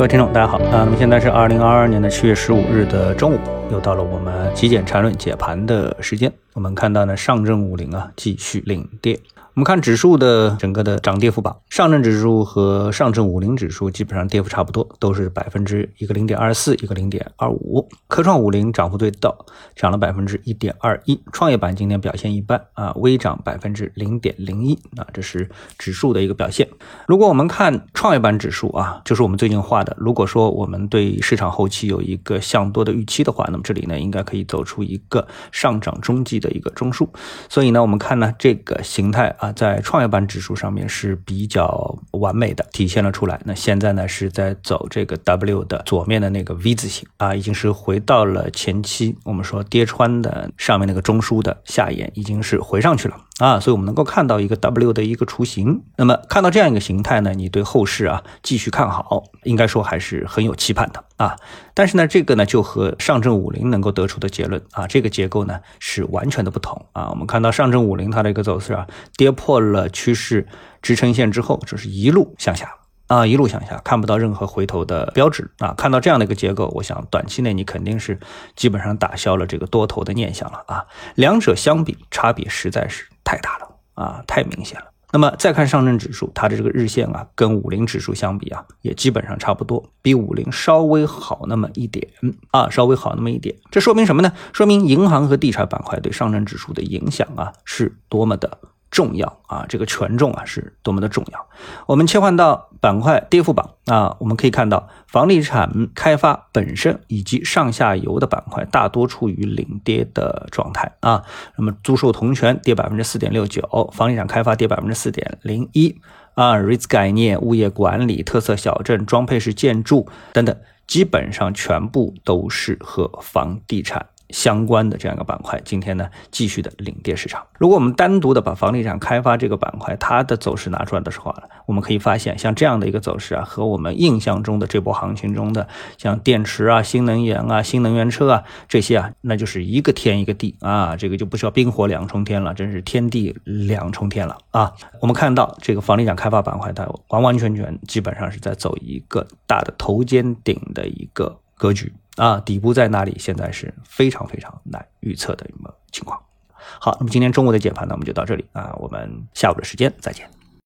各位听众，大家好啊！那么现在是二零二二年的七月十五日的中午，又到了我们极简缠论解盘的时间。我们看到呢，上证五零啊继续领跌。我们看指数的整个的涨跌幅榜，上证指数和上证五零指数基本上跌幅差不多，都是百分之一个零点二四，一个零点二五。科创五零涨幅最大，涨了百分之一点二一。创业板今天表现一般啊，微涨百分之零点零一啊，这是指数的一个表现。如果我们看创业板指数啊，就是我们最近画的，如果说我们对市场后期有一个向多的预期的话，那么这里呢应该可以走出一个上涨中继的一个中枢。所以呢，我们看呢这个形态。啊，在创业板指数上面是比较完美的体现了出来。那现在呢是在走这个 W 的左面的那个 V 字形啊，已经是回到了前期我们说跌穿的上面那个中枢的下沿，已经是回上去了啊。所以我们能够看到一个 W 的一个雏形。那么看到这样一个形态呢，你对后市啊继续看好，应该说还是很有期盼的啊。但是呢，这个呢就和上证五零能够得出的结论啊，这个结构呢是完全的不同啊。我们看到上证五零它的一个走势啊，跌破了趋势支撑线之后，就是一路向下啊，一路向下，看不到任何回头的标志啊。看到这样的一个结构，我想短期内你肯定是基本上打消了这个多头的念想了啊。两者相比，差别实在是太大了啊，太明显了。那么再看上证指数，它的这个日线啊，跟五零指数相比啊，也基本上差不多，比五零稍微好那么一点啊，稍微好那么一点。这说明什么呢？说明银行和地产板块对上证指数的影响啊，是多么的。重要啊，这个权重啊是多么的重要。我们切换到板块跌幅榜啊，我们可以看到房地产开发本身以及上下游的板块大多处于领跌的状态啊。那么租售同权跌百分之四点六九，房地产开发跌百分之四点零一啊，REITs 概念、物业管理、特色小镇、装配式建筑等等，基本上全部都是和房地产。相关的这样一个板块，今天呢继续的领跌市场。如果我们单独的把房地产开发这个板块它的走势拿出来的时候呢，我们可以发现，像这样的一个走势啊，和我们印象中的这波行情中的像电池啊、新能源啊、新能源车啊这些啊，那就是一个天一个地啊，这个就不需要冰火两重天了，真是天地两重天了啊。我们看到这个房地产开发板块，它完完全全基本上是在走一个大的头肩顶的一个格局。啊，底部在哪里？现在是非常非常难预测的一个情况。好，那么今天中午的解盘呢，我们就到这里啊，我们下午的时间再见。